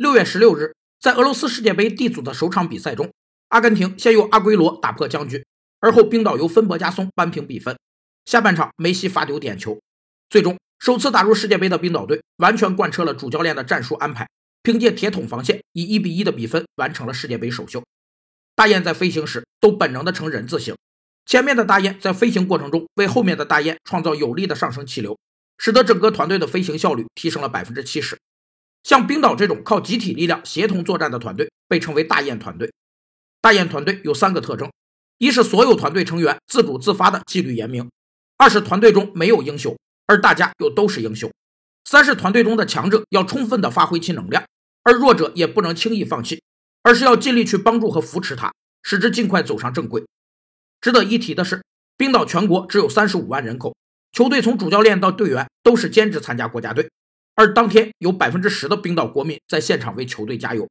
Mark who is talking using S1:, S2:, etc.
S1: 六月十六日，在俄罗斯世界杯 D 组的首场比赛中，阿根廷先由阿圭罗打破僵局，而后冰岛由芬博加松扳平比分。下半场，梅西罚丢点球，最终首次打入世界杯的冰岛队完全贯彻了主教练的战术安排，凭借铁桶防线，以一比一的比分完成了世界杯首秀。大雁在飞行时都本能的呈人字形，前面的大雁在飞行过程中为后面的大雁创造有力的上升气流，使得整个团队的飞行效率提升了百分之七十。像冰岛这种靠集体力量协同作战的团队被称为大雁团队。大雁团队有三个特征：一是所有团队成员自主自发的纪律严明；二是团队中没有英雄，而大家又都是英雄；三是团队中的强者要充分的发挥其能量，而弱者也不能轻易放弃，而是要尽力去帮助和扶持他，使之尽快走上正轨。值得一提的是，冰岛全国只有三十五万人口，球队从主教练到队员都是兼职参加国家队。而当天有百分之十的冰岛国民在现场为球队加油，